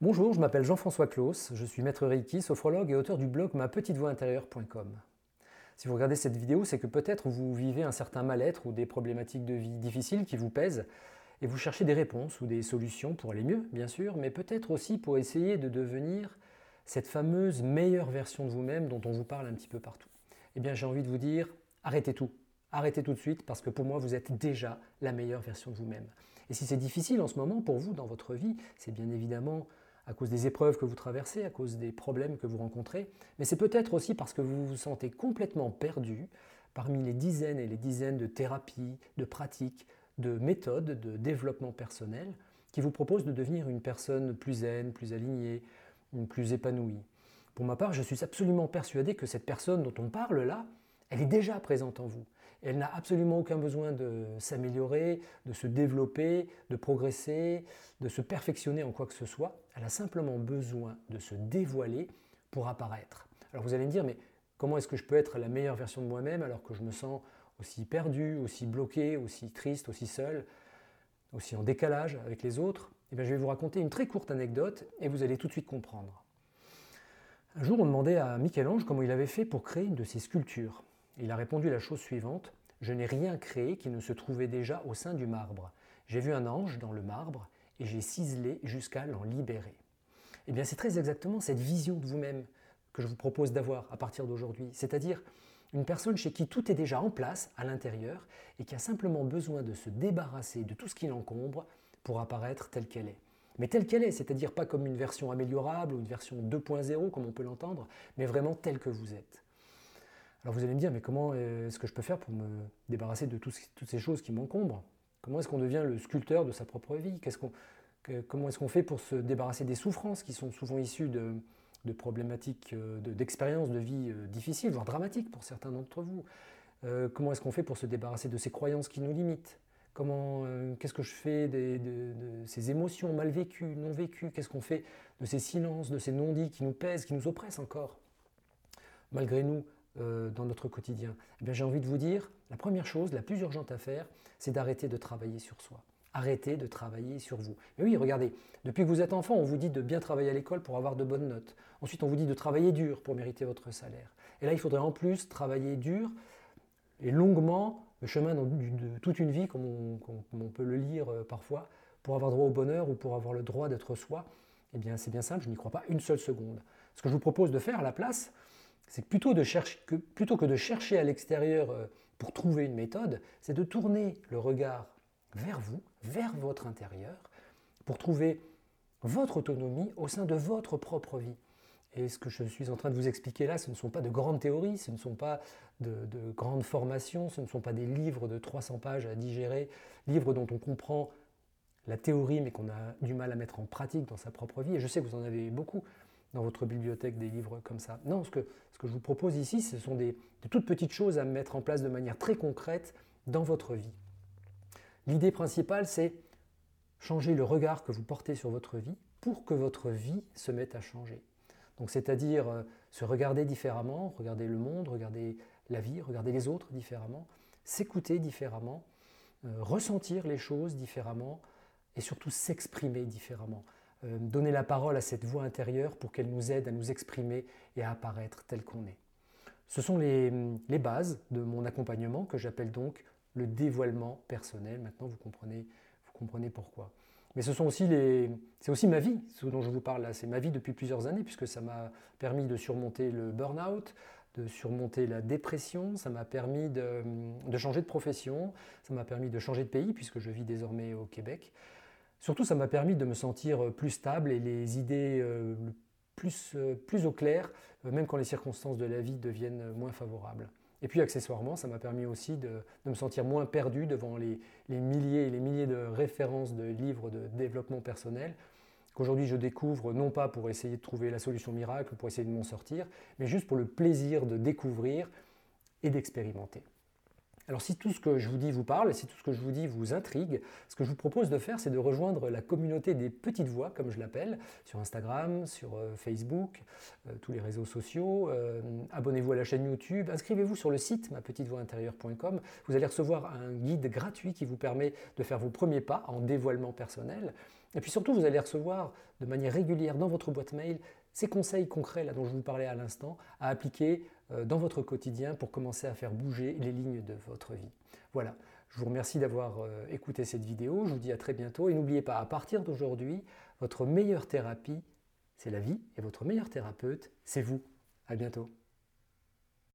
Bonjour, je m'appelle Jean-François Claus, je suis maître Reiki, sophrologue et auteur du blog ma petite voix intérieure.com. Si vous regardez cette vidéo, c'est que peut-être vous vivez un certain mal-être ou des problématiques de vie difficiles qui vous pèsent et vous cherchez des réponses ou des solutions pour aller mieux, bien sûr, mais peut-être aussi pour essayer de devenir cette fameuse meilleure version de vous-même dont on vous parle un petit peu partout. Eh bien, j'ai envie de vous dire, arrêtez tout. Arrêtez tout de suite parce que pour moi, vous êtes déjà la meilleure version de vous-même. Et si c'est difficile en ce moment pour vous dans votre vie, c'est bien évidemment à cause des épreuves que vous traversez, à cause des problèmes que vous rencontrez, mais c'est peut-être aussi parce que vous vous sentez complètement perdu parmi les dizaines et les dizaines de thérapies, de pratiques, de méthodes de développement personnel qui vous proposent de devenir une personne plus zen, plus alignée, plus épanouie. Pour ma part, je suis absolument persuadé que cette personne dont on parle là, elle est déjà présente en vous. Elle n'a absolument aucun besoin de s'améliorer, de se développer, de progresser, de se perfectionner en quoi que ce soit. Elle a simplement besoin de se dévoiler pour apparaître. Alors vous allez me dire, mais comment est-ce que je peux être la meilleure version de moi-même alors que je me sens aussi perdu, aussi bloqué, aussi triste, aussi seul, aussi en décalage avec les autres? Eh bien, je vais vous raconter une très courte anecdote et vous allez tout de suite comprendre. Un jour, on demandait à Michel-Ange comment il avait fait pour créer une de ses sculptures. Il a répondu la chose suivante Je n'ai rien créé qui ne se trouvait déjà au sein du marbre. J'ai vu un ange dans le marbre et j'ai ciselé jusqu'à l'en libérer. Eh bien, c'est très exactement cette vision de vous-même que je vous propose d'avoir à partir d'aujourd'hui, c'est-à-dire une personne chez qui tout est déjà en place à l'intérieur et qui a simplement besoin de se débarrasser de tout ce qui l'encombre pour apparaître telle qu'elle est. Mais telle qu'elle est, c'est-à-dire pas comme une version améliorable ou une version 2.0 comme on peut l'entendre, mais vraiment telle que vous êtes. Alors vous allez me dire, mais comment est-ce que je peux faire pour me débarrasser de toutes ces choses qui m'encombrent? Comment est-ce qu'on devient le sculpteur de sa propre vie? Comment est-ce qu'on fait pour se débarrasser des souffrances qui sont souvent issues de, problématiques, euh, d'expériences de, vie euh, difficiles, voire dramatiques pour certains d'entre vous? Euh, Comment est-ce qu'on fait pour se débarrasser de ces croyances qui nous limitent? Comment, qu'est-ce que je fais de, de, ces émotions mal vécues, non vécues? Qu'est-ce qu'on fait de ces silences, de ces non-dits qui nous pèsent, qui nous oppressent encore? Malgré nous, euh, dans notre quotidien eh bien, J'ai envie de vous dire, la première chose, la plus urgente à faire, c'est d'arrêter de travailler sur soi. Arrêtez de travailler sur vous. Mais oui, regardez, depuis que vous êtes enfant, on vous dit de bien travailler à l'école pour avoir de bonnes notes. Ensuite, on vous dit de travailler dur pour mériter votre salaire. Et là, il faudrait en plus travailler dur et longuement, le chemin de toute une vie, comme on, peut le lire euh, parfois, pour avoir droit au bonheur ou pour avoir le droit d'être soi. Eh bien, c'est bien simple, je n'y crois pas une seule seconde. Ce que je vous propose de faire à la place, c'est que plutôt, que, de chercher à l'extérieur euh, pour trouver une méthode, c'est de tourner le regard vers vous, vers votre intérieur, pour trouver votre autonomie au sein de votre propre vie. Et ce que je suis en train de vous expliquer là, ce ne sont pas de grandes théories, ce ne sont pas de, de, grandes formations, ce ne sont pas des livres de 300 pages à digérer, livres dont on comprend la théorie mais qu'on a du mal à mettre en pratique dans sa propre vie. Et je sais que vous en avez beaucoup dans votre bibliothèque des livres comme ça. Non, ce que, ce que je vous propose ici, ce sont des, toutes petites choses à mettre en place de manière très concrète dans votre vie. L'idée principale, c'est changer le regard que vous portez sur votre vie pour que votre vie se mette à changer. Donc c'est-à-dire euh, se regarder différemment, regarder le monde, regarder la vie, regarder les autres différemment, s'écouter différemment, euh, ressentir les choses différemment et surtout s'exprimer différemment. Euh, donner la parole à cette voix intérieure pour qu'elle nous aide à nous exprimer et à apparaître tel qu'on est. Ce sont les, bases de mon accompagnement que j'appelle donc le dévoilement personnel. Maintenant, vous comprenez, vous comprenez pourquoi. Mais ce sont aussi les, c'est aussi ma vie, ce dont je vous parle là. C'est ma vie depuis plusieurs années, puisque ça m'a permis de surmonter le burn-out, de surmonter la dépression, ça m'a permis de, de, changer de profession, ça m'a permis de changer de pays, puisque je vis désormais au Québec. Surtout, ça m'a permis de me sentir euh, plus stable et les idées euh, euh, plus au clair, même quand les circonstances de la vie deviennent moins favorables. Et puis accessoirement, ça m'a permis aussi de, me sentir moins perdu devant les, milliers et les milliers de références de livres de développement personnel qu'aujourd'hui je découvre non pas pour essayer de trouver la solution miracle, pour essayer de m'en sortir, mais juste pour le plaisir de découvrir et d'expérimenter. Alors si tout ce que je vous dis vous parle, si tout ce que je vous dis vous intrigue, ce que je vous propose de faire, c'est de rejoindre la communauté des petites voix, comme je l'appelle, sur Instagram, sur euh, Facebook, euh, tous les réseaux sociaux. Euh, abonnez-vous à la chaîne YouTube, inscrivez-vous sur le site mapetitevoixintérieure.com. Vous allez recevoir un guide gratuit qui vous permet de faire vos premiers pas en dévoilement personnel. Et puis surtout, vous allez recevoir de manière régulière dans votre boîte mail ces conseils concrets là, dont je vous parlais à l'instant à appliquer euh, dans votre quotidien pour commencer à faire bouger les lignes de votre vie. Voilà, je vous remercie d'avoir euh, écouté cette vidéo, je vous dis à très bientôt et n'oubliez pas, à partir d'aujourd'hui, votre meilleure thérapie, c'est la vie et votre meilleur thérapeute, c'est vous. À bientôt.